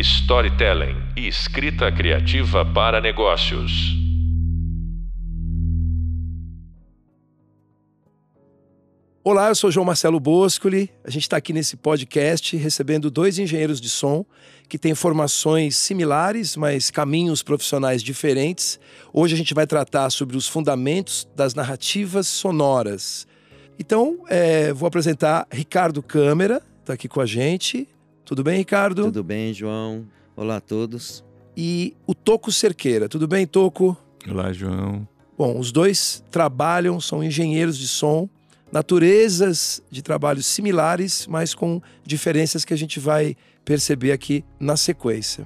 storytelling e escrita criativa para negócios. Olá, eu sou João Marcelo Boscoli. A gente está aqui nesse podcast recebendo dois engenheiros de som que têm formações similares, mas caminhos profissionais diferentes. Hoje a gente vai tratar sobre os fundamentos das narrativas sonoras. Então, é, vou apresentar Ricardo Câmara, está aqui com a gente. Tudo bem, Ricardo? Tudo bem, João. Olá a todos. E o Toco Cerqueira. Tudo bem, Toco? Olá, João. Bom, os dois trabalham, são engenheiros de som, naturezas de trabalhos similares, mas com diferenças que a gente vai perceber aqui na sequência.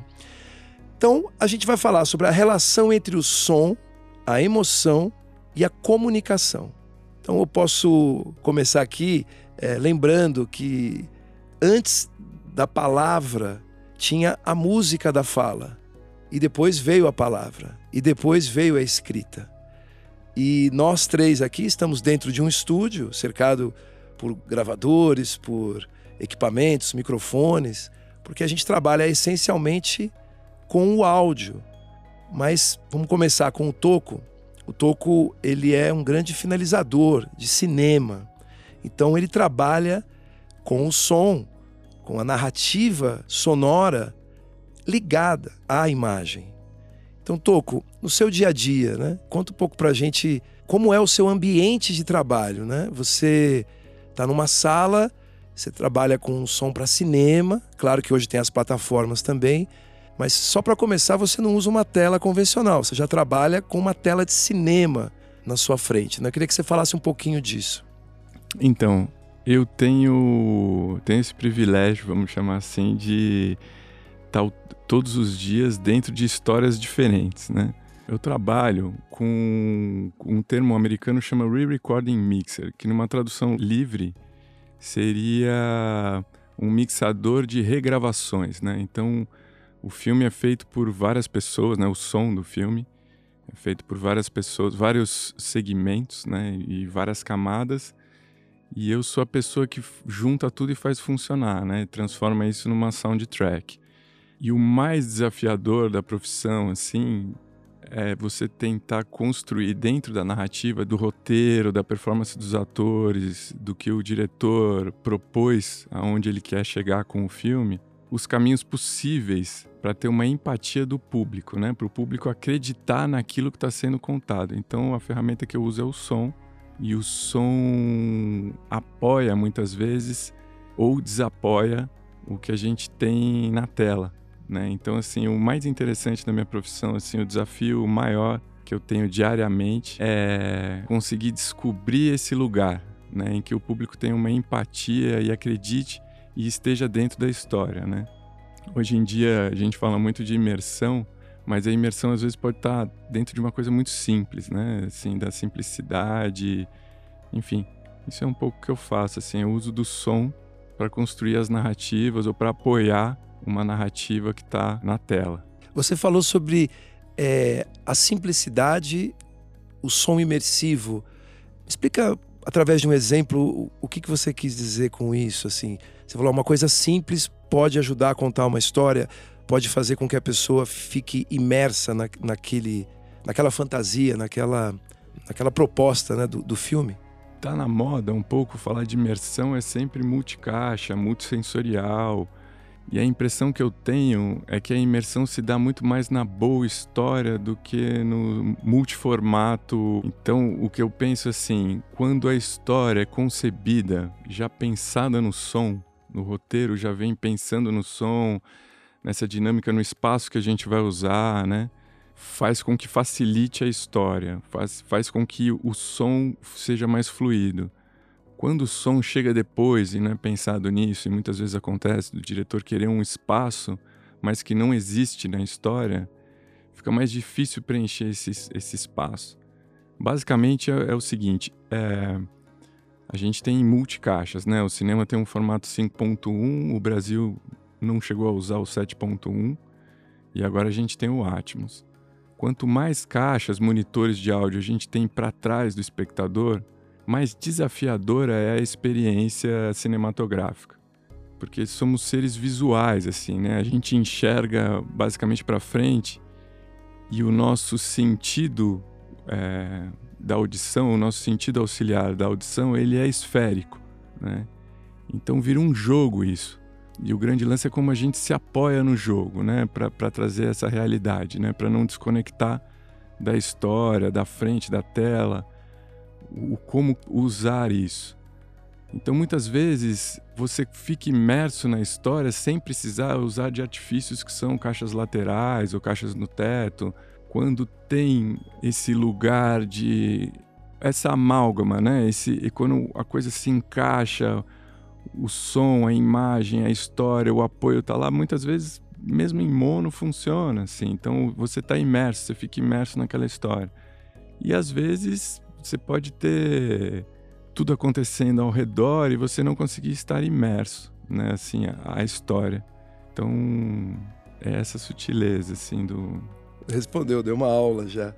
Então, a gente vai falar sobre a relação entre o som, a emoção e a comunicação. Então, eu posso começar aqui é, lembrando que antes da palavra tinha a música da fala, e depois veio a palavra, e depois veio a escrita. E nós três aqui estamos dentro de um estúdio, cercado por gravadores, por equipamentos, microfones, porque a gente trabalha essencialmente com o áudio. Mas vamos começar com o Toco. O Toco, ele é um grande finalizador de cinema. Então ele trabalha com o som, com a narrativa sonora ligada à imagem. Então, Toco, no seu dia a dia, né? Conta um pouco pra gente como é o seu ambiente de trabalho, né? Você está numa sala, você trabalha com som para cinema, claro que hoje tem as plataformas também, mas só para começar você não usa uma tela convencional, você já trabalha com uma tela de cinema na sua frente. Né? Eu queria que você falasse um pouquinho disso. Então, eu tenho, tenho esse privilégio, vamos chamar assim, de estar todos os dias dentro de histórias diferentes, né? Eu trabalho com um termo americano chama Re-Recording Mixer, que numa tradução livre seria um mixador de regravações, né? Então, o filme é feito por várias pessoas, né? O som do filme é feito por várias pessoas, vários segmentos, né? E várias camadas. E eu sou a pessoa que junta tudo e faz funcionar, né? Transforma isso numa soundtrack. E o mais desafiador da profissão, assim, é você tentar construir dentro da narrativa, do roteiro, da performance dos atores, do que o diretor propôs, aonde ele quer chegar com o filme, os caminhos possíveis para ter uma empatia do público, né? Para o público acreditar naquilo que está sendo contado. Então, a ferramenta que eu uso é o som, e o som apoia muitas vezes ou desapoia o que a gente tem na tela. Né? Então, assim, o mais interessante da minha profissão, assim, o desafio maior que eu tenho diariamente é conseguir descobrir esse lugar, né, em que o público tenha uma empatia e acredite e esteja dentro da história, né? Hoje em dia a gente fala muito de imersão, mas a imersão às vezes pode estar dentro de uma coisa muito simples, né? Assim, da simplicidade, enfim. Isso é um pouco o que eu faço, assim, eu uso do som para construir as narrativas ou para apoiar uma narrativa que está na tela. Você falou sobre é, a simplicidade, o som imersivo. Explica através de um exemplo o que, que você quis dizer com isso. Assim, você falou uma coisa simples pode ajudar a contar uma história, pode fazer com que a pessoa fique imersa na, naquele, naquela fantasia, naquela, naquela proposta né, do, do filme. Tá na moda um pouco falar de imersão é sempre multicaixa, multissensorial. E a impressão que eu tenho é que a imersão se dá muito mais na boa história do que no multiformato. Então, o que eu penso assim, quando a história é concebida, já pensada no som, no roteiro já vem pensando no som, nessa dinâmica no espaço que a gente vai usar, né? Faz com que facilite a história, faz, faz com que o som seja mais fluido. Quando o som chega depois e não é pensado nisso, e muitas vezes acontece do diretor querer um espaço, mas que não existe na história, fica mais difícil preencher esse, esse espaço. Basicamente é, é o seguinte: é, a gente tem multicaixas, né? O cinema tem um formato 5.1, o Brasil não chegou a usar o 7.1 e agora a gente tem o Atmos. Quanto mais caixas, monitores de áudio a gente tem para trás do espectador, mais desafiadora é a experiência cinematográfica. porque somos seres visuais, assim, né? A gente enxerga basicamente para frente e o nosso sentido é, da audição, o nosso sentido auxiliar da audição, ele é esférico, né? Então vira um jogo isso. E o grande lance é como a gente se apoia no jogo, né? Para trazer essa realidade, né? Para não desconectar da história, da frente, da tela, o como usar isso. Então, muitas vezes, você fica imerso na história sem precisar usar de artifícios que são caixas laterais ou caixas no teto. Quando tem esse lugar de. essa amálgama, né? Esse, e quando a coisa se encaixa, o som, a imagem, a história, o apoio tá lá, muitas vezes, mesmo em mono, funciona assim. Então, você está imerso, você fica imerso naquela história. E às vezes, você pode ter tudo acontecendo ao redor e você não conseguir estar imerso, né, assim, a, a história. Então, é essa sutileza, assim, do... Respondeu, deu uma aula já.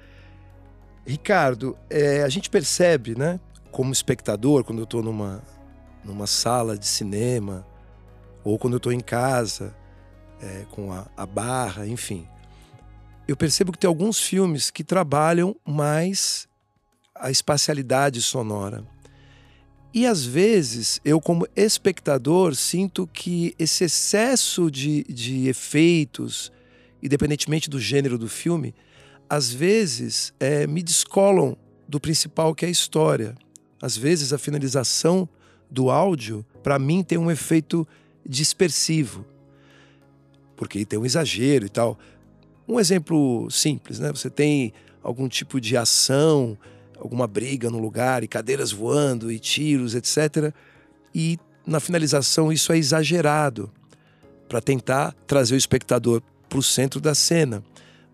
Ricardo, é, a gente percebe, né, como espectador, quando eu estou numa, numa sala de cinema, ou quando eu estou em casa, é, com a, a barra, enfim. Eu percebo que tem alguns filmes que trabalham mais a espacialidade sonora. E às vezes eu, como espectador, sinto que esse excesso de, de efeitos, independentemente do gênero do filme, às vezes é, me descolam do principal que é a história. Às vezes a finalização do áudio, para mim, tem um efeito dispersivo, porque tem um exagero e tal. Um exemplo simples, né? Você tem algum tipo de ação alguma briga no lugar e cadeiras voando e tiros, etc. E na finalização isso é exagerado para tentar trazer o espectador para o centro da cena,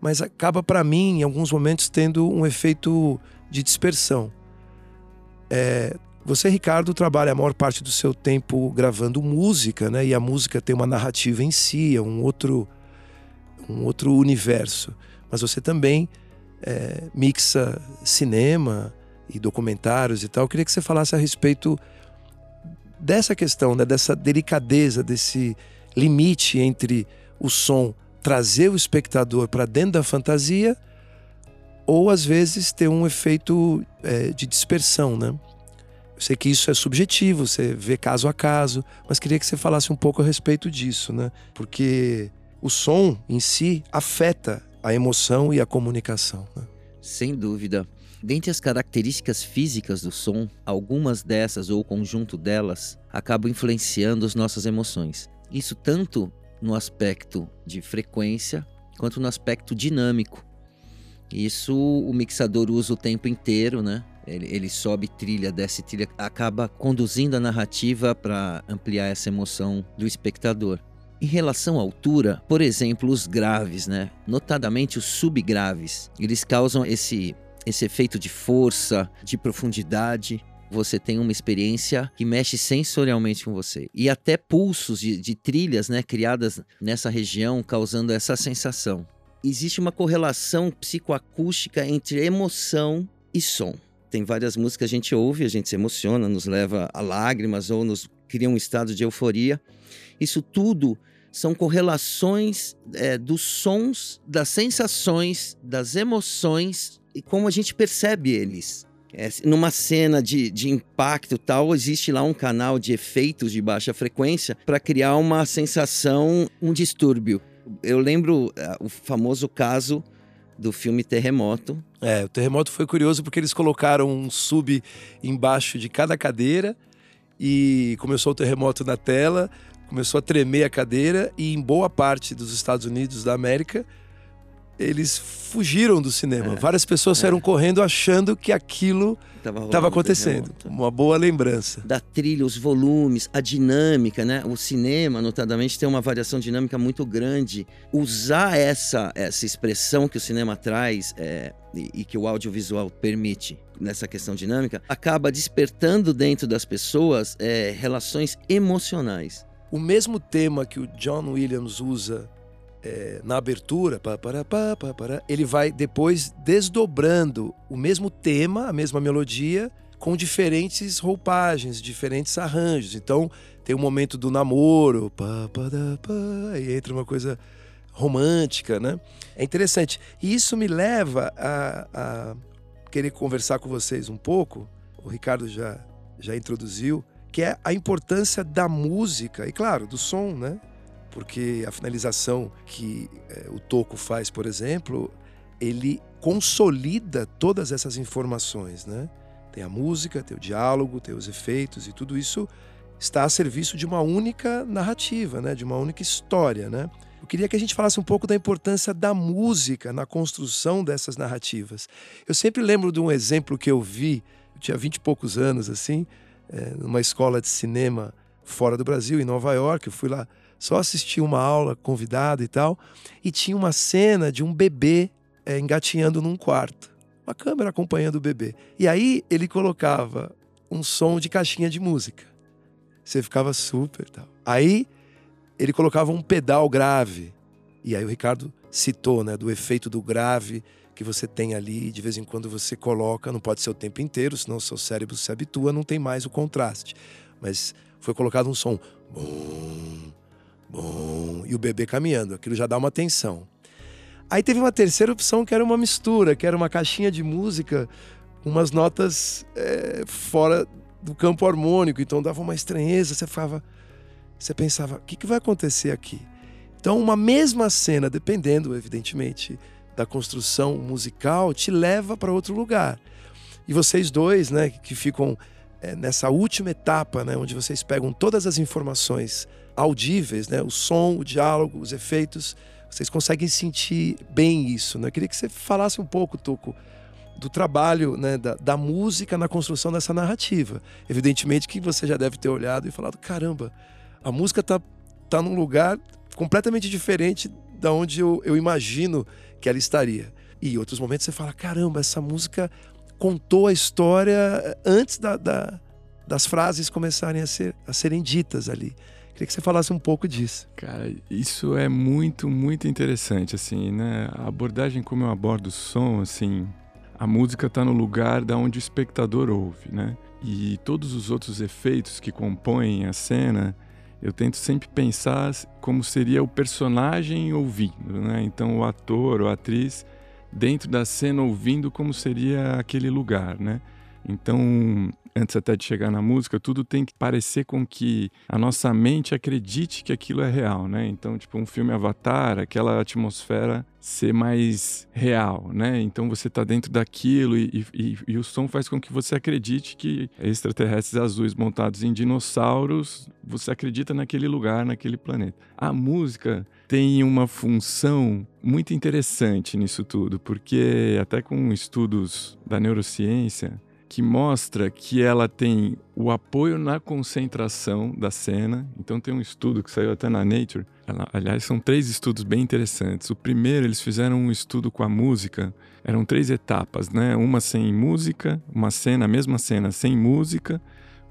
mas acaba para mim em alguns momentos tendo um efeito de dispersão. É, você, Ricardo, trabalha a maior parte do seu tempo gravando música, né? E a música tem uma narrativa em si, é um outro, um outro universo. Mas você também é, mixa cinema e documentários e tal. Eu queria que você falasse a respeito dessa questão, né, dessa delicadeza, desse limite entre o som trazer o espectador para dentro da fantasia ou às vezes ter um efeito é, de dispersão, né? Sei que isso é subjetivo, você vê caso a caso, mas queria que você falasse um pouco a respeito disso, né? Porque o som em si afeta a emoção e a comunicação. Né? Sem dúvida. Dentre as características físicas do som, algumas dessas ou o conjunto delas acabam influenciando as nossas emoções. Isso tanto no aspecto de frequência quanto no aspecto dinâmico. Isso o mixador usa o tempo inteiro, né? Ele, ele sobe trilha, desce trilha, acaba conduzindo a narrativa para ampliar essa emoção do espectador. Em relação à altura, por exemplo, os graves, né? notadamente os subgraves, eles causam esse, esse efeito de força, de profundidade. Você tem uma experiência que mexe sensorialmente com você. E até pulsos de, de trilhas né, criadas nessa região causando essa sensação. Existe uma correlação psicoacústica entre emoção e som. Tem várias músicas que a gente ouve, a gente se emociona, nos leva a lágrimas ou nos cria um estado de euforia. Isso tudo são correlações é, dos sons, das sensações, das emoções e como a gente percebe eles. É, numa cena de, de impacto tal, existe lá um canal de efeitos de baixa frequência para criar uma sensação, um distúrbio. Eu lembro uh, o famoso caso do filme Terremoto. É, o Terremoto foi curioso porque eles colocaram um sub embaixo de cada cadeira e começou o terremoto na tela começou a tremer a cadeira e em boa parte dos Estados Unidos da América eles fugiram do cinema. É, Várias pessoas saíram é. correndo achando que aquilo estava acontecendo. Uma boa lembrança. Da trilha, os volumes, a dinâmica, né? O cinema, notadamente, tem uma variação dinâmica muito grande. Usar essa, essa expressão que o cinema traz é, e, e que o audiovisual permite nessa questão dinâmica acaba despertando dentro das pessoas é, relações emocionais o mesmo tema que o John Williams usa é, na abertura, pá, pá, pá, pá, pá, ele vai depois desdobrando o mesmo tema, a mesma melodia, com diferentes roupagens, diferentes arranjos. Então, tem o momento do namoro, pá, pá, dá, pá, e entra uma coisa romântica, né? É interessante. E isso me leva a, a querer conversar com vocês um pouco. O Ricardo já, já introduziu, que é a importância da música e, claro, do som, né? Porque a finalização que é, o Toco faz, por exemplo, ele consolida todas essas informações, né? Tem a música, tem o diálogo, tem os efeitos e tudo isso está a serviço de uma única narrativa, né? De uma única história, né? Eu queria que a gente falasse um pouco da importância da música na construção dessas narrativas. Eu sempre lembro de um exemplo que eu vi, eu tinha vinte e poucos anos, assim, é, numa escola de cinema fora do Brasil, em Nova York. Eu fui lá só assistir uma aula convidado e tal, e tinha uma cena de um bebê é, engatinhando num quarto, uma câmera acompanhando o bebê. E aí ele colocava um som de caixinha de música. Você ficava super tal. Aí ele colocava um pedal grave. E aí o Ricardo citou, né, do efeito do grave que você tem ali, de vez em quando você coloca, não pode ser o tempo inteiro, senão o seu cérebro se habitua, não tem mais o contraste. Mas foi colocado um som bom, e o bebê caminhando, aquilo já dá uma tensão. Aí teve uma terceira opção que era uma mistura, que era uma caixinha de música, umas notas é, fora do campo harmônico, então dava uma estranheza, você ficava você pensava, o que, que vai acontecer aqui? Então, uma mesma cena, dependendo, evidentemente, da construção musical, te leva para outro lugar. E vocês dois, né, que ficam é, nessa última etapa, né, onde vocês pegam todas as informações audíveis, né, o som, o diálogo, os efeitos, vocês conseguem sentir bem isso. Né? Eu queria que você falasse um pouco, Tuco, do trabalho né, da, da música na construção dessa narrativa. Evidentemente que você já deve ter olhado e falado: caramba, a música tá, tá num lugar completamente diferente da onde eu, eu imagino que ela estaria. E em outros momentos você fala: caramba, essa música contou a história antes da, da, das frases começarem a, ser, a serem ditas ali. Queria que você falasse um pouco disso. Cara, isso é muito, muito interessante, assim, né? A abordagem como eu abordo o som, assim, a música está no lugar da onde o espectador ouve, né? E todos os outros efeitos que compõem a cena, eu tento sempre pensar como seria o personagem ouvindo, né? Então o ator ou a atriz dentro da cena ouvindo como seria aquele lugar, né? Então, antes até de chegar na música, tudo tem que parecer com que a nossa mente acredite que aquilo é real, né? Então, tipo, um filme Avatar, aquela atmosfera ser mais real, né? Então você está dentro daquilo e, e, e, o som faz com que você acredite que extraterrestres azuis montados em dinossauros, você acredita naquele lugar, naquele planeta. A música tem uma função muito interessante nisso tudo, porque até com estudos da neurociência, que mostra que ela tem o apoio na concentração da cena. Então tem um estudo que saiu até na Nature. Aliás, são três estudos bem interessantes. O primeiro, eles fizeram um estudo com a música. Eram três etapas, né? Uma sem música, uma cena, a mesma cena sem música,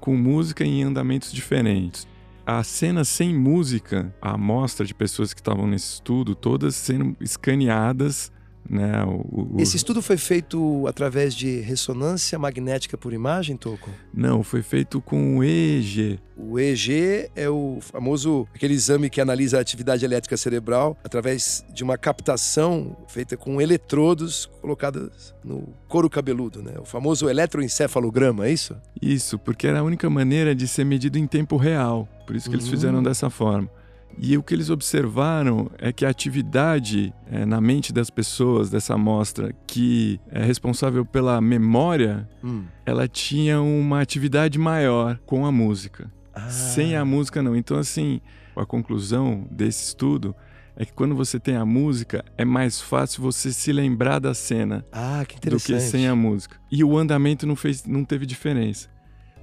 com música em andamentos diferentes. A cena sem música, a amostra de pessoas que estavam nesse estudo, todas sendo escaneadas né? O, o... Esse estudo foi feito através de ressonância magnética por imagem, Toco? Não, foi feito com o EEG. O EEG é o famoso aquele exame que analisa a atividade elétrica cerebral através de uma captação feita com eletrodos colocados no couro cabeludo, né? O famoso eletroencefalograma, é isso? Isso, porque era a única maneira de ser medido em tempo real. Por isso que eles fizeram hum. dessa forma. E o que eles observaram é que a atividade é, na mente das pessoas dessa amostra que é responsável pela memória, hum. ela tinha uma atividade maior com a música. Ah. Sem a música, não. Então, assim, a conclusão desse estudo é que quando você tem a música, é mais fácil você se lembrar da cena ah, do que sem a música. E o andamento não, fez, não teve diferença.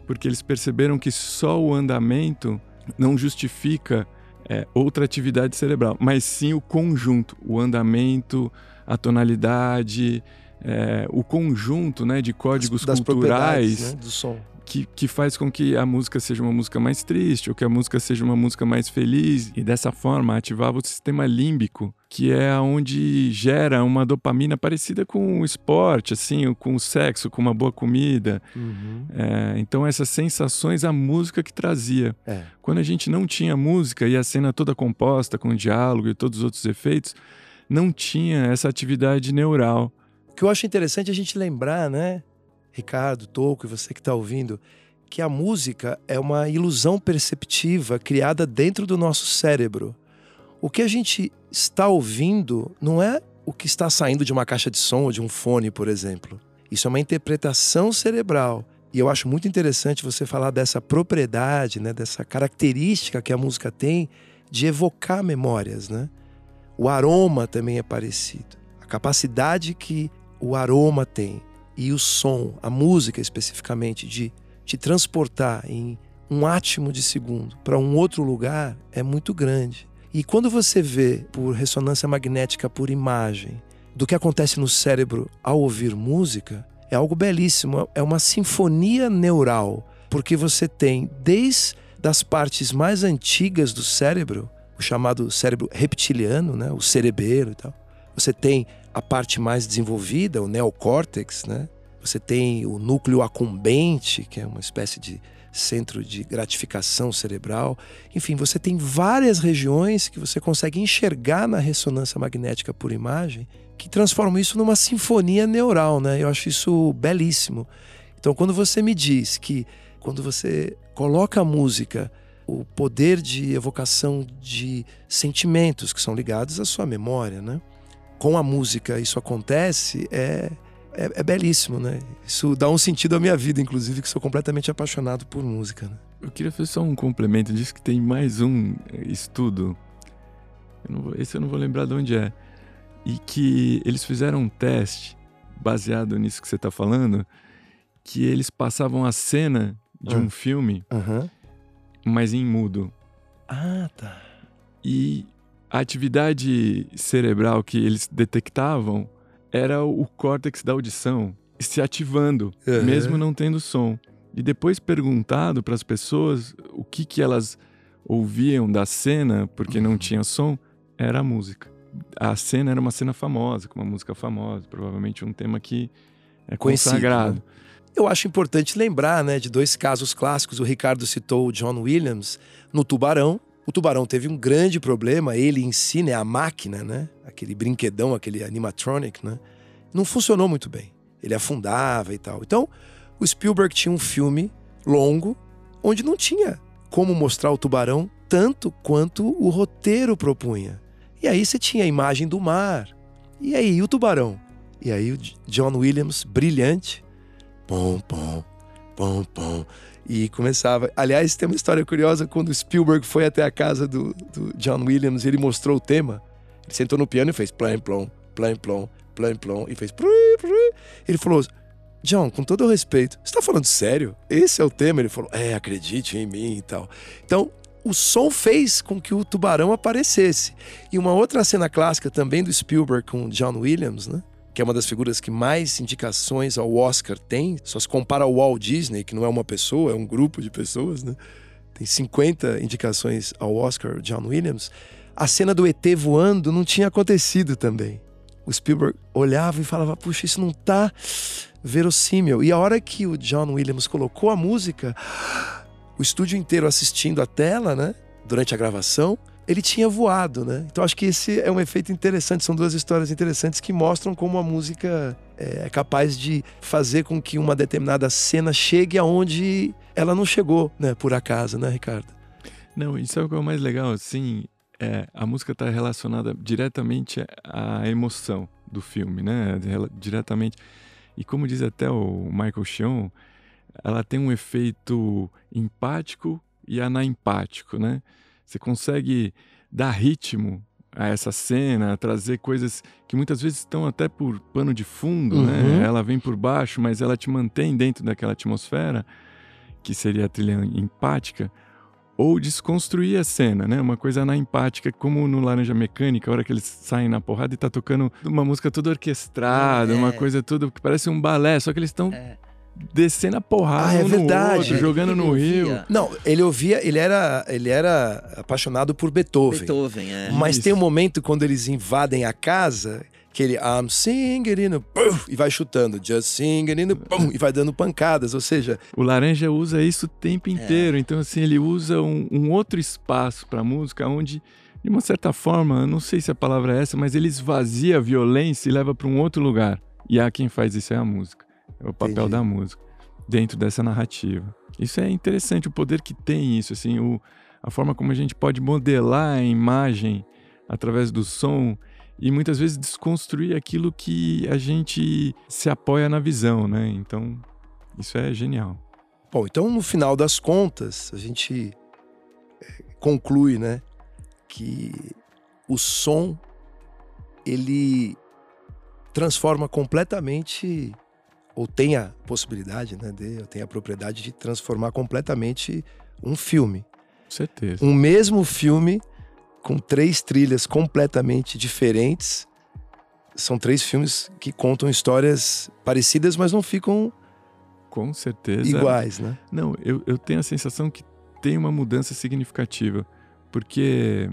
Porque eles perceberam que só o andamento não justifica é, outra atividade cerebral, mas sim o conjunto, o andamento, a tonalidade, é, o conjunto né, de códigos das, das culturais né, do som. Que, que faz com que a música seja uma música mais triste ou que a música seja uma música mais feliz e dessa forma ativava o sistema límbico que é onde gera uma dopamina parecida com o esporte, assim, com o sexo, com uma boa comida. Uhum. É, então essas sensações a música que trazia. É. Quando a gente não tinha música e a cena toda composta com diálogo e todos os outros efeitos, não tinha essa atividade neural. O que eu acho interessante é a gente lembrar, né, Ricardo, Toco e você que está ouvindo, que a música é uma ilusão perceptiva criada dentro do nosso cérebro. O que a gente está ouvindo não é o que está saindo de uma caixa de som ou de um fone, por exemplo. Isso é uma interpretação cerebral. E eu acho muito interessante você falar dessa propriedade, né, dessa característica que a música tem de evocar memórias, né? O aroma também é parecido. A capacidade que o aroma tem e o som, a música especificamente, de te transportar em um átimo de segundo para um outro lugar é muito grande. E quando você vê por ressonância magnética por imagem do que acontece no cérebro ao ouvir música, é algo belíssimo, é uma sinfonia neural, porque você tem desde das partes mais antigas do cérebro, o chamado cérebro reptiliano, né, o cerebelo e tal. Você tem a parte mais desenvolvida, o neocórtex, né? Você tem o núcleo acumbente, que é uma espécie de centro de gratificação cerebral. Enfim, você tem várias regiões que você consegue enxergar na ressonância magnética por imagem que transformam isso numa sinfonia neural, né? Eu acho isso belíssimo. Então, quando você me diz que quando você coloca a música, o poder de evocação de sentimentos que são ligados à sua memória, né? Com a música isso acontece, é é, é, belíssimo, né? Isso dá um sentido à minha vida, inclusive, que sou completamente apaixonado por música. Né? Eu queria fazer só um complemento. Diz que tem mais um estudo, eu vou, esse eu não vou lembrar de onde é, e que eles fizeram um teste baseado nisso que você está falando, que eles passavam a cena de um filme, uhum. mas em mudo. Ah, tá. E a atividade cerebral que eles detectavam era o córtex da audição se ativando, uhum. mesmo não tendo som. E depois perguntado para as pessoas o que, que elas ouviam da cena, porque não uhum. tinha som, era a música. A cena era uma cena famosa, com uma música famosa, provavelmente um tema que é consagrado. Né? Eu acho importante lembrar né, de dois casos clássicos. O Ricardo citou o John Williams no Tubarão. O Tubarão teve um grande problema, ele em si, né, a máquina, né, aquele brinquedão, aquele animatronic, né, não funcionou muito bem. Ele afundava e tal. Então, o Spielberg tinha um filme longo onde não tinha como mostrar o tubarão tanto quanto o roteiro propunha. E aí você tinha a imagem do mar. E aí o tubarão? E aí o John Williams, brilhante, pom pom, pom pom, e começava. Aliás, tem uma história curiosa quando Spielberg foi até a casa do, do John Williams e ele mostrou o tema. Ele sentou no piano e fez plum plom, plum plom, plum plom e fez. Ele falou: John, com todo o respeito, você está falando sério? Esse é o tema? Ele falou: É, acredite em mim e tal. Então, o som fez com que o tubarão aparecesse. E uma outra cena clássica também do Spielberg com John Williams, né? Que é uma das figuras que mais indicações ao Oscar tem, só se compara ao Walt Disney, que não é uma pessoa, é um grupo de pessoas, né? Tem 50 indicações ao Oscar, John Williams. A cena do ET voando não tinha acontecido também. O Spielberg olhava e falava: puxa, isso não tá verossímil. E a hora que o John Williams colocou a música, o estúdio inteiro assistindo a tela, né? Durante a gravação, ele tinha voado, né? Então acho que esse é um efeito interessante. São duas histórias interessantes que mostram como a música é, é capaz de fazer com que uma determinada cena chegue aonde ela não chegou, né? Por acaso, né, Ricardo? Não, isso é o que é mais legal, assim, é, a música está relacionada diretamente à emoção do filme, né? Diretamente. E como diz até o Michael Sheon, ela tem um efeito empático e anaempático, né? Você consegue dar ritmo a essa cena, trazer coisas que muitas vezes estão até por pano de fundo, né? uhum. né? Ela vem por baixo, mas ela te mantém dentro daquela atmosfera, que seria a trilha empática, ou desconstruir a cena, né? Uma coisa na empática, como no Laranja Mecânica, a hora que eles saem na porrada e tá tocando uma música toda orquestrada, é. uma coisa toda que parece um balé, só que eles estão é descendo a porrada Ah, é um verdade. no outro, jogando no rio. Não, ele ouvia, ele era, ele era apaixonado por Beethoven. Beethoven, é. Mas Isso. tem um momento quando eles invadem a casa que ele I'm singing in e vai chutando, just singing in e vai dando pancadas, ou seja, O Laranja usa isso o tempo É. inteiro. Então, assim, ele usa um, um outro espaço para música onde, de uma certa forma, eu não sei se a palavra é essa, mas ele esvazia a violência e leva para um outro lugar. E há quem faz isso é a música. É o papel Entendi. da música dentro dessa narrativa. Isso é interessante, o poder que tem isso, assim, o, a forma como a gente pode modelar a imagem através do som e muitas vezes desconstruir aquilo que a gente se apoia na visão, né? Então, isso é genial. Bom, então no final das contas, a gente eh, conclui, né, que o som ele transforma completamente ou tem a possibilidade, né, de, ou tem a propriedade de transformar completamente um filme. Com certeza. Um mesmo filme com três trilhas completamente diferentes. São três filmes que contam histórias parecidas, mas não ficam Com certeza. iguais, né? Não, eu, eu tenho a sensação que tem uma mudança significativa, porque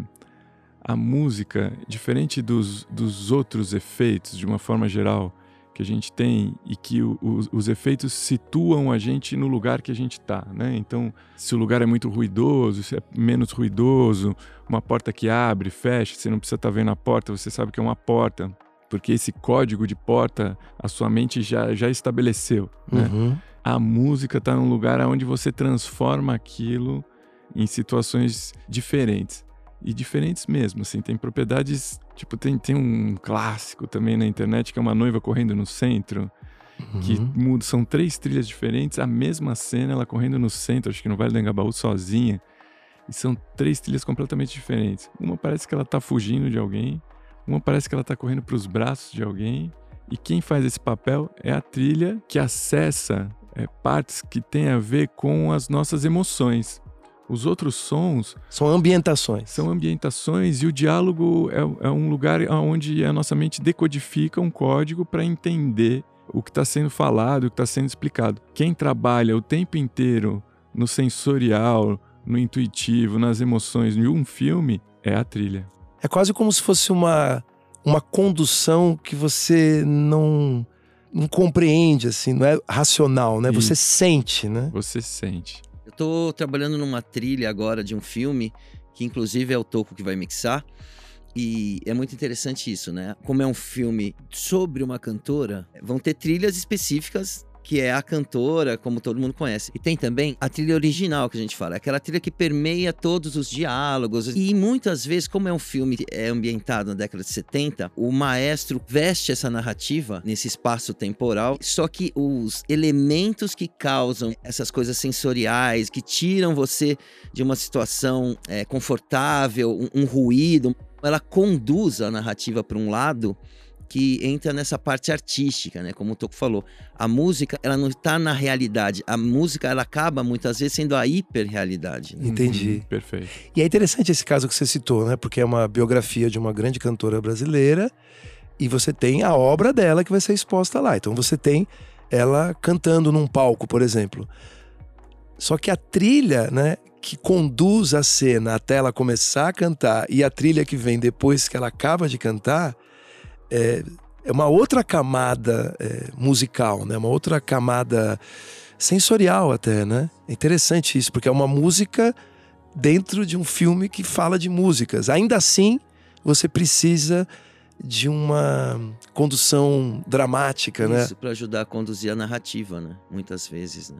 a música, diferente dos, dos outros efeitos, de uma forma geral, que a gente tem e que o- os, os efeitos situam a gente no lugar que a gente está, né? Então, se o lugar é muito ruidoso, se é menos ruidoso, uma porta que abre, fecha, você não precisa estar vendo a porta, você sabe que é uma porta, porque esse código de porta a sua mente já, já estabeleceu, né? Uhum. a música está num lugar onde você transforma aquilo em situações diferentes. E diferentes mesmo, assim, tem propriedades, tipo, tem, tem um clássico também na internet que é uma noiva correndo no centro, que Uhum. muda, são três trilhas diferentes, a mesma cena, ela correndo no centro, acho que no Vale do Engabaú sozinha, e são três trilhas completamente diferentes. Uma parece que ela tá fugindo de alguém, uma parece que ela tá correndo para os braços de alguém, e quem faz esse papel é a trilha que acessa é, partes que têm a ver com as nossas emoções. Os outros sons São ambientações. são ambientações e o diálogo é, é um lugar onde a nossa mente decodifica um código para entender o que está sendo falado, o que está sendo explicado. Quem trabalha o tempo inteiro no sensorial, no intuitivo, nas emoções de um filme é a trilha. É quase como se fosse uma, uma condução que você não, não compreende, assim, não é racional, né? Você Isso. sente, né? Você sente. Eu tô trabalhando numa trilha agora de um filme, que inclusive é o Toco que vai mixar. E é muito interessante isso, né? Como é um filme sobre uma cantora, vão ter trilhas específicas que é a cantora, como todo mundo conhece. E tem também a trilha original que a gente fala, aquela trilha que permeia todos os diálogos. E muitas vezes, como é um filme que é ambientado na década de 70, o maestro veste essa narrativa nesse espaço temporal, só que os elementos que causam essas coisas sensoriais, que tiram você de uma situação é, confortável, um, um ruído, ela conduz a narrativa para um lado que entra nessa parte artística, né? Como o Toco falou, a música ela não está na realidade, a música ela acaba muitas vezes sendo a hiperrealidade. Né? Entendi. Uhum, perfeito. E é interessante esse caso que você citou, né? Porque é uma biografia de uma grande cantora brasileira e você tem a obra dela que vai ser exposta lá. Então você tem ela cantando num palco, por exemplo. Só que a trilha, né, que conduz a cena até ela começar a cantar e a trilha que vem depois que ela acaba de cantar é, é uma outra camada é, musical, né? Uma outra camada sensorial até, né? É interessante isso, porque é uma música dentro de um filme que fala de músicas. Ainda assim, você precisa de uma condução dramática, né? Isso para ajudar a conduzir a narrativa, né? Muitas vezes, né?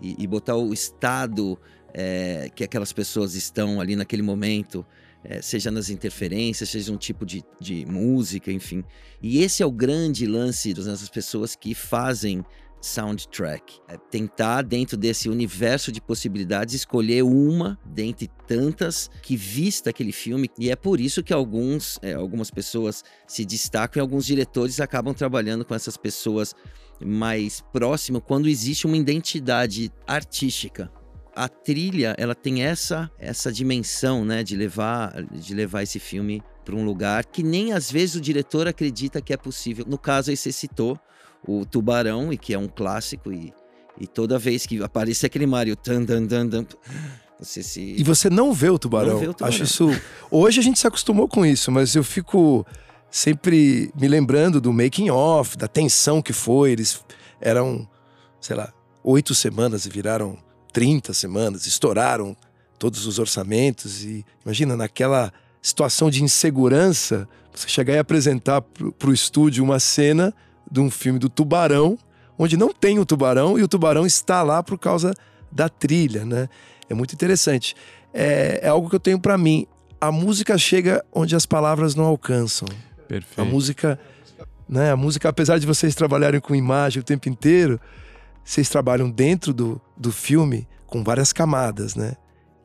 E, e botar o estado é, que aquelas pessoas estão ali naquele momento, é, seja nas interferências, seja um tipo de, de música, enfim. E esse é o grande lance dessas pessoas que fazem soundtrack. É tentar, dentro desse universo de possibilidades, escolher uma dentre tantas que vista aquele filme. E é por isso que alguns, é, algumas pessoas se destacam e alguns diretores acabam trabalhando com essas pessoas mais próximas quando existe uma identidade artística. A trilha, ela tem essa essa dimensão, né, de levar de levar esse filme para um lugar que nem às vezes o diretor acredita que é possível. No caso aí você citou o Tubarão e que é um clássico e E toda vez que aparecia aquele Mario, tan, tan, tan, tan, você se. E você não vê o tubarão. Não vê o tubarão. Acho isso. Hoje a gente se acostumou com isso, mas eu fico sempre me lembrando do making off, da tensão que foi. Eles eram, sei lá, oito semanas e viraram 30 semanas, estouraram todos os orçamentos. E imagina, naquela situação de insegurança, você chegar e apresentar para o estúdio uma cena de um filme do tubarão, onde não tem o tubarão e o tubarão está lá por causa da trilha, né? É muito interessante. É, é algo que eu tenho para mim. A música chega onde as palavras não alcançam. Perfeito. A música, né? A música, apesar de vocês trabalharem com imagem o tempo inteiro, vocês trabalham dentro do, do filme com várias camadas, né?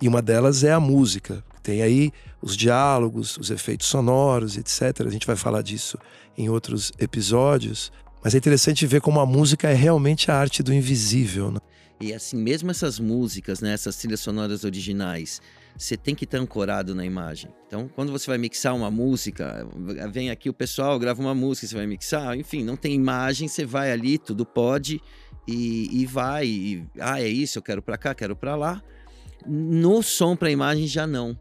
E uma delas é a música. Tem aí os diálogos, os efeitos sonoros, etc. A gente vai falar disso em outros episódios. Mas é interessante ver como a música é realmente a arte do invisível. Né? E assim, mesmo essas músicas, né, essas trilhas sonoras originais, você tem que estar ancorado na imagem. Então, quando você vai mixar uma música, vem aqui o pessoal, grava uma música, você vai mixar, enfim, não tem imagem, você vai ali, tudo pode e, e vai. E, ah, é isso, eu quero para cá, quero para lá. No som para imagem já não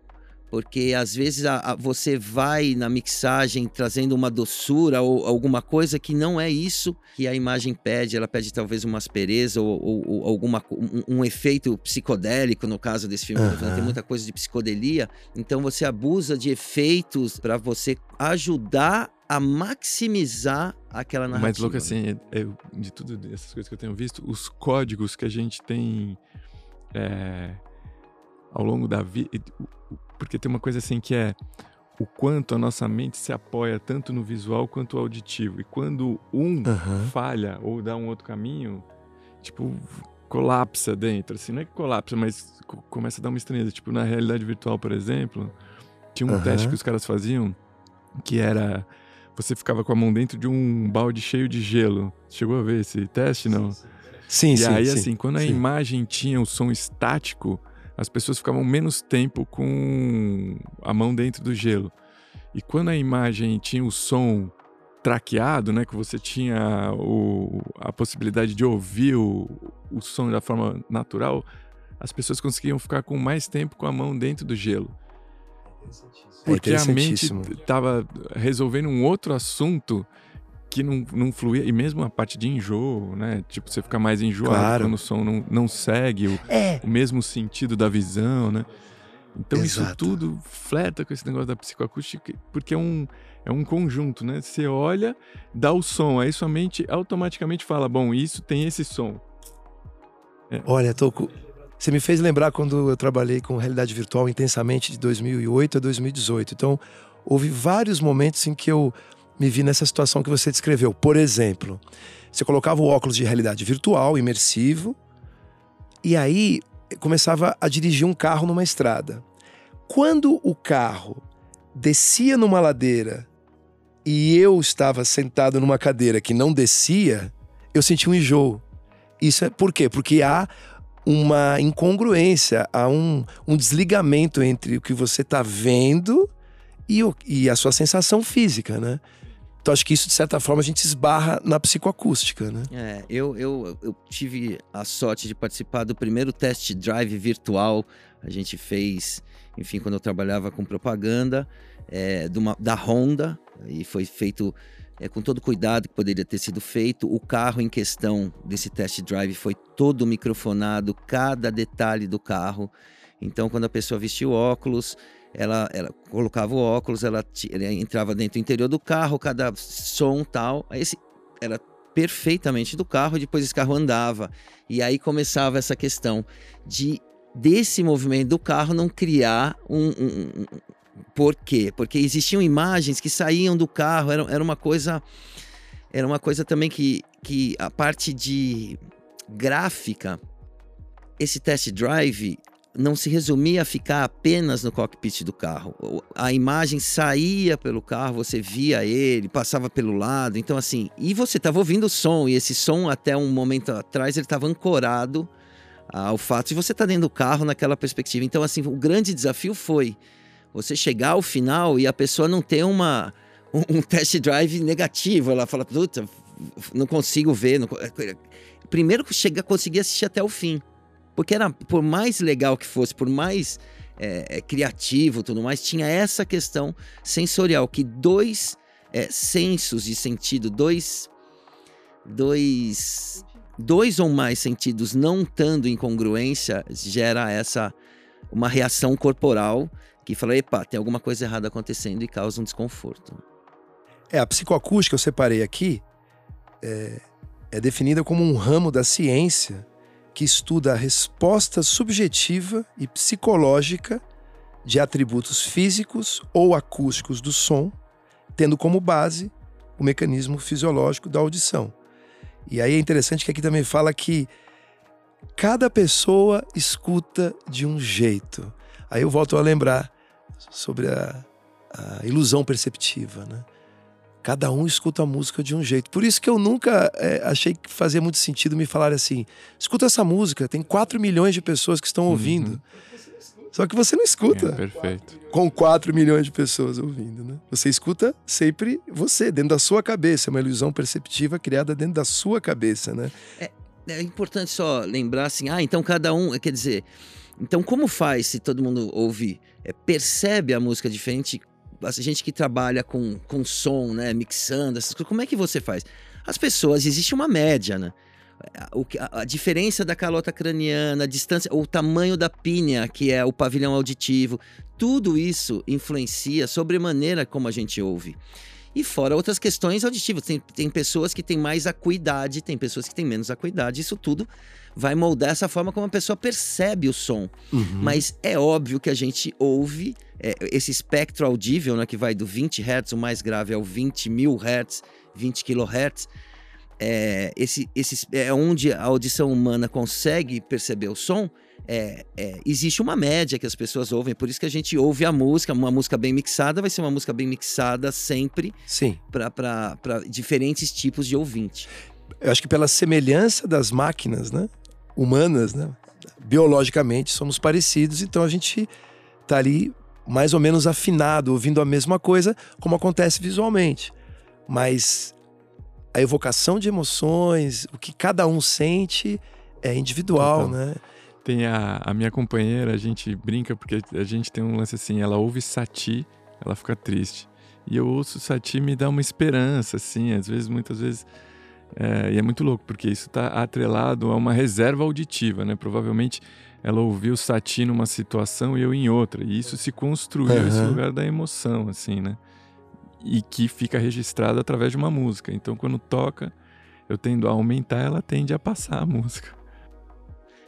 porque às vezes a, a, você vai na mixagem trazendo uma doçura ou alguma coisa que não é isso que a imagem pede. Ela pede talvez uma aspereza ou, ou, ou alguma, um, um, efeito psicodélico, no caso desse filme. Uhum. Tem muita coisa de psicodelia. Então você abusa de efeitos para você ajudar a maximizar aquela narrativa. Mas, louco, assim, é, de tudo essas coisas que eu tenho visto, os códigos que a gente tem é, ao longo da vida porque tem uma coisa assim que é o quanto a nossa mente se apoia tanto no visual quanto no auditivo. E quando um uhum. falha ou dá um outro caminho, tipo, colapsa dentro. Assim, não é que colapsa, mas começa a dar uma estranheza. Tipo, na realidade virtual, por exemplo, tinha um uhum. teste que os caras faziam que era. Você ficava com a mão dentro de um balde cheio de gelo. Chegou a ver esse teste, não? Sim, e sim. E aí, sim, assim, quando sim. a imagem tinha o som estático, as pessoas ficavam menos tempo com a mão dentro do gelo. E quando a imagem tinha o som traqueado, né, que você tinha o, a possibilidade de ouvir o, o som da forma natural, as pessoas conseguiam ficar com mais tempo com a mão dentro do gelo. É Porque a mente estava resolvendo um outro assunto que não, não fluía, e mesmo a parte de enjoo, né? Tipo, você fica mais enjoado claro. quando o som não, não segue o, é. o mesmo sentido da visão, né? Então Exato. isso tudo flerta com esse negócio da psicoacústica, porque é um, é um conjunto, né? Você olha, dá o som, aí sua mente automaticamente fala, bom, isso tem esse som. É. Olha, Toco, você me fez lembrar quando eu trabalhei com realidade virtual intensamente de 2008 a 2018. Então, houve vários momentos em que eu me vi nessa situação que você descreveu. Por exemplo, você colocava o óculos de realidade virtual, imersivo, e aí começava a dirigir um carro numa estrada. Quando o carro descia numa ladeira e eu estava sentado numa cadeira que não descia, eu senti um enjoo. Isso é por quê? Porque há uma incongruência, há um, um desligamento entre o que você está vendo e, o, e a sua sensação física, né? Então acho que isso, de certa forma, a gente esbarra na psicoacústica, né? É, eu, eu, eu tive a sorte de participar do primeiro test drive virtual. A gente fez, enfim, quando eu trabalhava com propaganda, é, uma, da Honda, e foi feito é, com todo cuidado que poderia ter sido feito. O carro em questão desse test drive foi todo microfonado, cada detalhe do carro. Então, quando a pessoa vestiu óculos, ela, ela colocava o óculos, ela, ela, entrava dentro do interior do carro, cada som tal. Aí esse era perfeitamente do carro, depois esse carro andava. E aí começava essa questão de desse movimento do carro não criar um, um, um por quê? Porque existiam imagens que saíam do carro, era, era uma coisa era uma coisa também que, que a parte de gráfica esse test drive não se resumia a ficar apenas no cockpit do carro. A imagem saía pelo carro, você via ele, passava pelo lado. Então, assim, e você estava ouvindo o som, e esse som, até um momento atrás, ele estava ancorado ao fato de você estar tá dentro do carro naquela perspectiva. Então, assim, o grande desafio foi você chegar ao final e a pessoa não ter uma, um, um test drive negativo. Ela fala, puta, não consigo ver. Não... primeiro chegar, conseguir assistir até o fim. Porque era, por mais legal que fosse, por mais é, é, criativo tudo mais, tinha essa questão sensorial, que dois é, sensos de sentido, dois, dois, dois ou mais sentidos não estando em congruência, gera essa uma reação corporal que fala, epa, tem alguma coisa errada acontecendo e causa um desconforto. É, a psicoacústica, eu separei aqui, é, é definida como um ramo da ciência que estuda a resposta subjetiva e psicológica de atributos físicos ou acústicos do som, tendo como base o mecanismo fisiológico da audição. E aí é interessante que aqui também fala que cada pessoa escuta de um jeito. Aí eu volto a lembrar sobre a, a ilusão perceptiva, né? Cada um escuta a música de um jeito. Por isso que eu nunca é, achei que fazia muito sentido me falar assim: escuta essa música, tem 4 milhões de pessoas que estão ouvindo. Uhum. Só que você não escuta. É, perfeito. Com 4 milhões de pessoas ouvindo, né? Você escuta sempre você, dentro da sua cabeça. É uma ilusão perceptiva criada dentro da sua cabeça, né? É, é importante só lembrar assim: ah, então cada um. Quer dizer. Então, como faz se todo mundo ouvir? É, percebe a música diferente a gente que trabalha com, com som, né, mixando, essas coisas, como é que você faz? As pessoas, existe uma média, né? A, a, diferença da calota craniana, a distância, o tamanho da pínea, que é o pavilhão auditivo, tudo isso influencia sobre a maneira como a gente ouve. E fora outras questões auditivas. Tem, tem pessoas que têm mais acuidade, tem pessoas que têm menos acuidade. Isso tudo vai moldar essa forma como a pessoa percebe o som. Uhum. Mas é óbvio que a gente ouve é, esse espectro audível, né, que vai do 20 Hz, o mais grave, ao 20 mil Hz, 20 kHz. É, esse, esse, é onde a audição humana consegue perceber o som, é, é, existe uma média que as pessoas ouvem, por isso que a gente ouve a música, uma música bem mixada vai ser uma música bem mixada sempre para diferentes tipos de ouvinte. Eu acho que pela semelhança das máquinas né, humanas, né, biologicamente somos parecidos, então a gente tá ali mais ou menos afinado, ouvindo a mesma coisa, como acontece visualmente. Mas a evocação de emoções, o que cada um sente é individual, então, né? Tem a, a minha companheira, a gente brinca porque a gente tem um lance assim, ela ouve Sati, ela fica triste. E eu ouço Sati me dá uma esperança, assim, às vezes, muitas vezes. É, e é muito louco, porque isso está atrelado a uma reserva auditiva, né? Provavelmente ela ouviu Sati numa situação e eu em outra. E isso se construiu uhum. esse lugar da emoção, assim, né? E que fica registrado através de uma música. Então, quando toca, eu tendo a aumentar, ela tende a passar a música.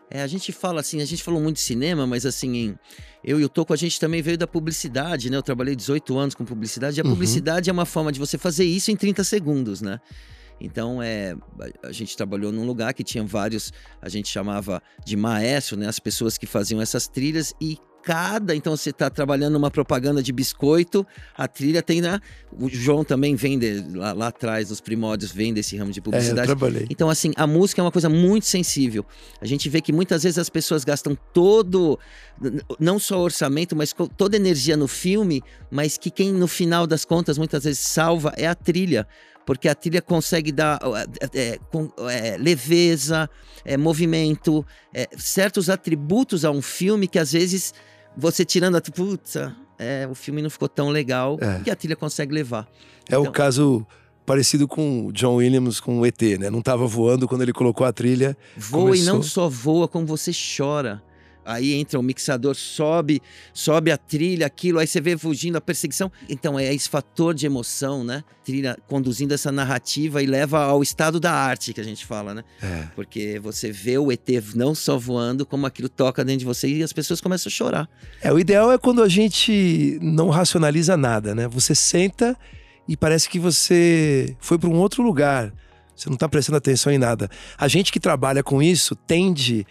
É, a gente fala assim, a gente falou muito de cinema, mas assim, em, eu e o Toco, a gente também veio da publicidade, né? Eu trabalhei 18 anos com publicidade, e a uhum. publicidade é uma forma de você fazer isso em 30 segundos, né? Então, é, a gente trabalhou num lugar que tinha vários, a gente chamava de maestro, né? As pessoas que faziam essas trilhas e cada. Então você está trabalhando uma propaganda de biscoito, a trilha tem na. O João também vende lá, lá atrás, nos primórdios, vende esse ramo de publicidade. É, eu trabalhei. Então, assim, a música é uma coisa muito sensível. A gente vê que muitas vezes as pessoas gastam todo, não só orçamento, mas toda energia no filme, mas que quem no final das contas muitas vezes salva é a trilha porque a trilha consegue dar é, é, é, leveza, é, movimento, é, certos atributos a um filme que às vezes você tirando a. Putz, é, o filme não ficou tão legal é. e a trilha consegue levar. É então, o caso parecido com o John Williams com o ET, né? Não estava voando quando ele colocou a trilha. Voa começou... e não só voa, como você chora. Aí entra o mixador, sobe, sobe a trilha, aquilo, aí você vê fugindo a perseguição. Então é esse fator de emoção, né? Trilha conduzindo essa narrativa e leva ao estado da arte que a gente fala, né? É. Porque você vê o ET não só voando, como aquilo toca dentro de você e as pessoas começam a chorar. É, o ideal é quando a gente não racionaliza nada, né? Você senta e parece que você foi para um outro lugar. Você não está prestando atenção em nada. A gente que trabalha com isso tende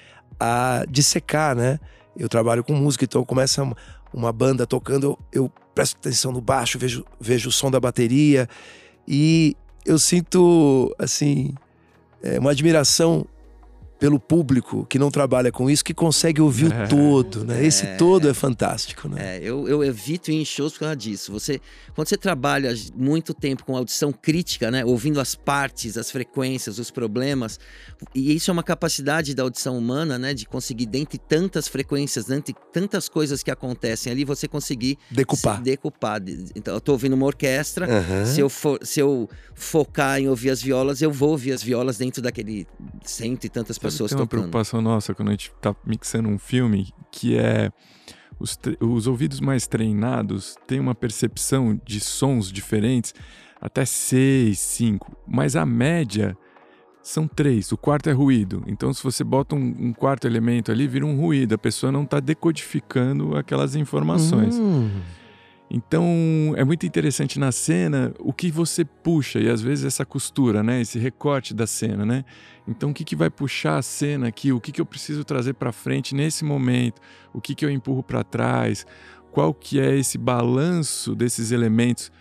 a dissecar, né? Eu trabalho com música, então começa uma banda tocando, eu, presto atenção no baixo, vejo, vejo o som da bateria e eu sinto, assim, é, uma admiração pelo público que não trabalha com isso, que consegue ouvir É. o todo, né? Esse todo é fantástico, né? É, eu, eu evito ir em shows por causa disso. Você, quando você trabalha muito tempo com audição crítica, né, ouvindo as partes, as frequências, os problemas, e isso é uma capacidade da audição humana, né, de conseguir dentre tantas frequências, dentre tantas coisas que acontecem ali, você conseguir Decupar. se decupar. Então, eu tô ouvindo uma orquestra, Aham. se eu, for, se eu focar em ouvir as violas, eu vou ouvir as violas dentro daquele cento e tantas que pessoas tem uma tocando. preocupação nossa quando a gente tá mixando um filme que é os, os ouvidos mais treinados têm uma percepção de sons diferentes até seis, cinco, mas a média são três. O quarto é ruído. Então, se você bota um, um quarto elemento ali, vira um ruído. A pessoa não está decodificando aquelas informações. Hum. Então é muito interessante na cena o que você puxa e às vezes essa costura, né? Esse recorte da cena, né? Então o que, que vai puxar a cena aqui? O que, que eu preciso trazer para frente nesse momento? O que, que eu empurro para trás? Qual que é esse balanço desses elementos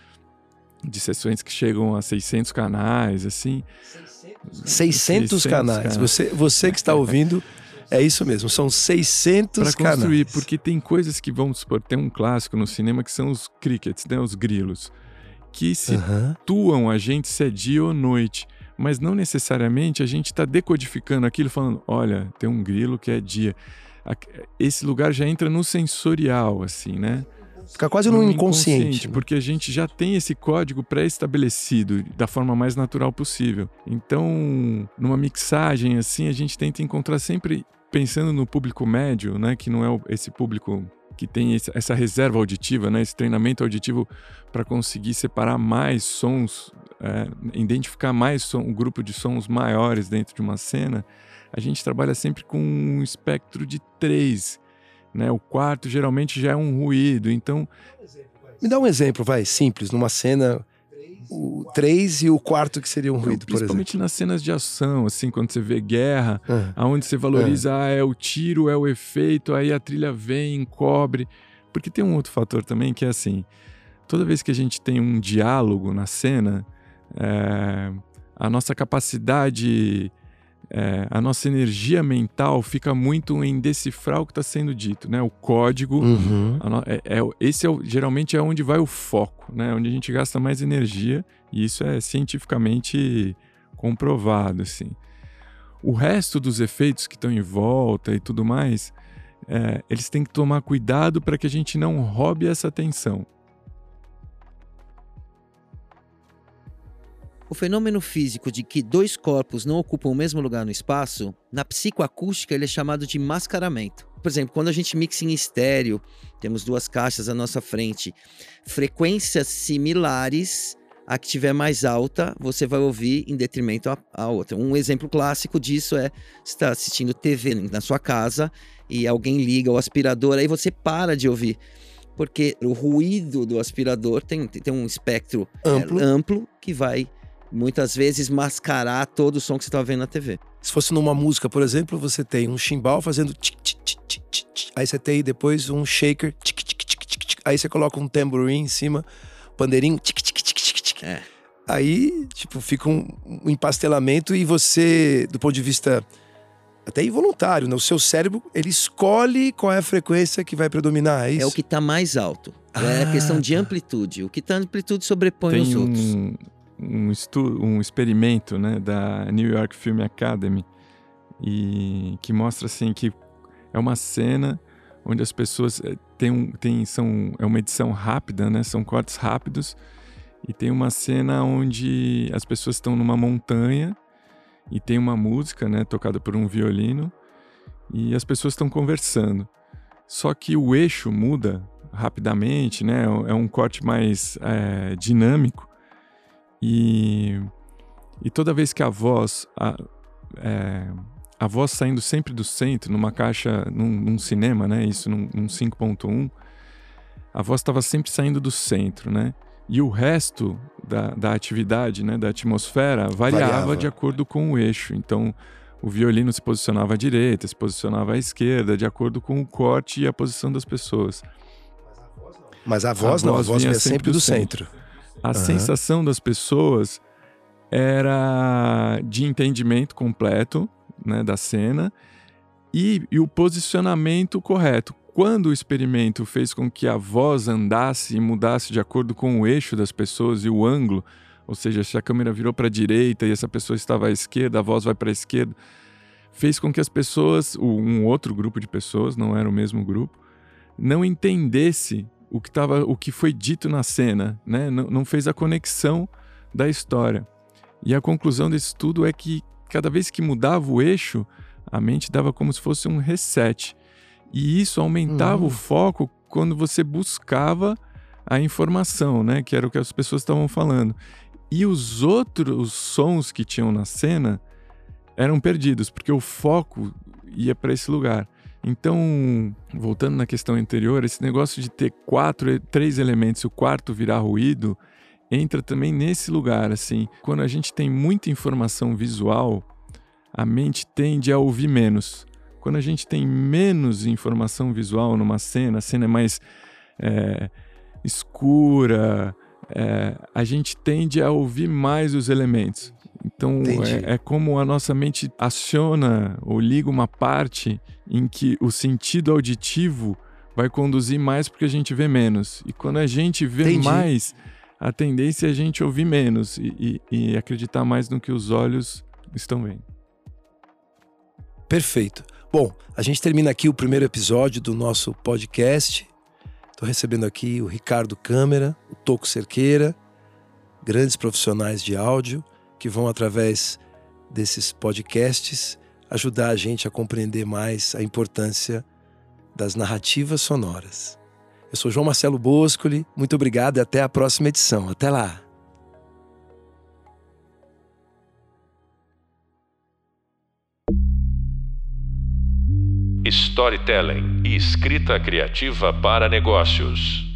de sessões que chegam a 600 canais, assim? 600, 600 canais. canais. Você, você que está ouvindo, é isso mesmo. São 600 Para construir, canais. porque tem coisas que vamos supor, tem um clássico no cinema que são os crickets, né? Os grilos, que Aham. atuam a gente se é dia ou noite, mas não necessariamente a gente está decodificando aquilo falando, olha, tem um grilo que é dia. Esse lugar já entra no sensorial, assim, né? Fica quase no inconsciente. inconsciente, né? porque a gente já tem esse código pré-estabelecido da forma mais natural possível. Então, numa mixagem assim, a gente tenta encontrar sempre pensando no público médio, né, que não é esse público que tem essa reserva auditiva, né, esse treinamento auditivo para conseguir separar mais sons, é, identificar mais som, um grupo de sons maiores dentro de uma cena. A gente trabalha sempre com um espectro de três. Né? O quarto geralmente já é um ruído, então Me dá um exemplo, vai, simples, numa cena, o 3 e o quarto que seria um ruído, por exemplo. principalmente nas cenas de ação, assim, quando você vê guerra, Ah, aonde você valoriza, ah, é o tiro, é o efeito, aí a trilha vem, encobre. Porque tem um outro fator também que é assim, toda vez que a gente tem um diálogo na cena, é, a nossa capacidade, é, a nossa energia mental fica muito em decifrar o que está sendo dito, né? O código, uhum. no- é- é esse é o- geralmente é onde vai o foco, né? Onde a gente gasta mais energia e isso é cientificamente comprovado, assim. O resto dos efeitos que estão em volta e tudo mais, é, eles têm que tomar cuidado para que a gente não roube essa atenção. O fenômeno físico de que dois corpos não ocupam o mesmo lugar no espaço, na psicoacústica ele é chamado de mascaramento. Por exemplo, quando a gente mixa em estéreo, temos duas caixas à nossa frente, frequências similares, a que tiver mais alta, você vai ouvir em detrimento à, outra. Um exemplo clássico disso é você está assistindo TV na sua casa e alguém liga o aspirador, aí você para de ouvir. Porque o ruído do aspirador tem, tem um espectro é, Amplo. amplo que vai muitas vezes mascarar todo o som que você está vendo na TV. Se fosse numa música, por exemplo, você tem um chimbal fazendo tic, tic, tic, tic, tic, tic. aí você tem depois um shaker, tic, tic, tic, tic, tic. aí você coloca um tamborim em cima, pandeirinho, tic, tic, tic, tic, tic. É. Aí, tipo, fica um, um empastelamento e você, do ponto de vista até involuntário, né? o seu cérebro, ele escolhe qual é a frequência que vai predominar, é isso? É o que está mais alto. é a Ah, questão de tá. amplitude. O que está amplitude sobrepõe os outros. um, um, estu, um experimento né, da New York Film Academy e que mostra assim que é uma cena onde as pessoas eh, tem um, tem, são, é uma edição rápida, né, são cortes rápidos e tem uma cena onde as pessoas estão numa montanha e tem uma música né, tocada por um violino e as pessoas estão conversando. Só que o eixo muda rapidamente, né? É um corte mais é, dinâmico e, e toda vez que a voz, a, é, a voz saindo sempre do centro, numa caixa, num, num cinema, né? Isso num, num 5.1, a voz estava sempre saindo do centro, né? E o resto da, da atividade, né, da atmosfera, variava, Variava. de acordo com o eixo. Então, o violino se posicionava à direita, se posicionava à esquerda, de acordo com o corte e a posição das pessoas. Mas a voz A não, voz a voz vinha vinha sempre do centro. A Aham. sensação das pessoas era de entendimento completo, né, da cena e, e o posicionamento correto. Quando o experimento fez com que a voz andasse e mudasse de acordo com o eixo das pessoas e o ângulo, ou seja, se a câmera virou para a direita e essa pessoa estava à esquerda, a voz vai para a esquerda, fez com que as pessoas, um outro grupo de pessoas, não era o mesmo grupo, não entendesse o que, tava, o que foi dito na cena, né? não, não fez a conexão da história. E a conclusão desse estudo é que cada vez que mudava o eixo, a mente dava como se fosse um reset. E isso aumentava o foco quando você buscava a informação, né? Que era o que as pessoas estavam falando. E os outros sons que tinham na cena eram perdidos, porque o foco ia para esse lugar. Então, voltando na questão anterior, esse negócio de ter quatro, três elementos e o quarto virar ruído, entra também nesse lugar, assim. Quando a gente tem muita informação visual, a mente tende a ouvir menos. Quando a gente tem menos informação visual numa cena, a cena é mais é, escura, é, a gente tende a ouvir mais os elementos. Então é, é, como a nossa mente aciona ou liga uma parte em que o sentido auditivo vai conduzir mais porque a gente vê menos. E quando a gente vê Entendi. mais, a tendência é a gente ouvir menos e, e, e acreditar mais no que os olhos estão vendo. Perfeito. Bom, a gente termina aqui o primeiro episódio do nosso podcast. Estou recebendo aqui o Ricardo Câmara, o Toco Cerqueira, grandes profissionais de áudio que vão, através desses podcasts, ajudar a gente a compreender mais a importância das narrativas sonoras. Eu sou João Marcelo Boscoli, muito obrigado e até a próxima edição. Até lá! Storytelling e escrita criativa para negócios.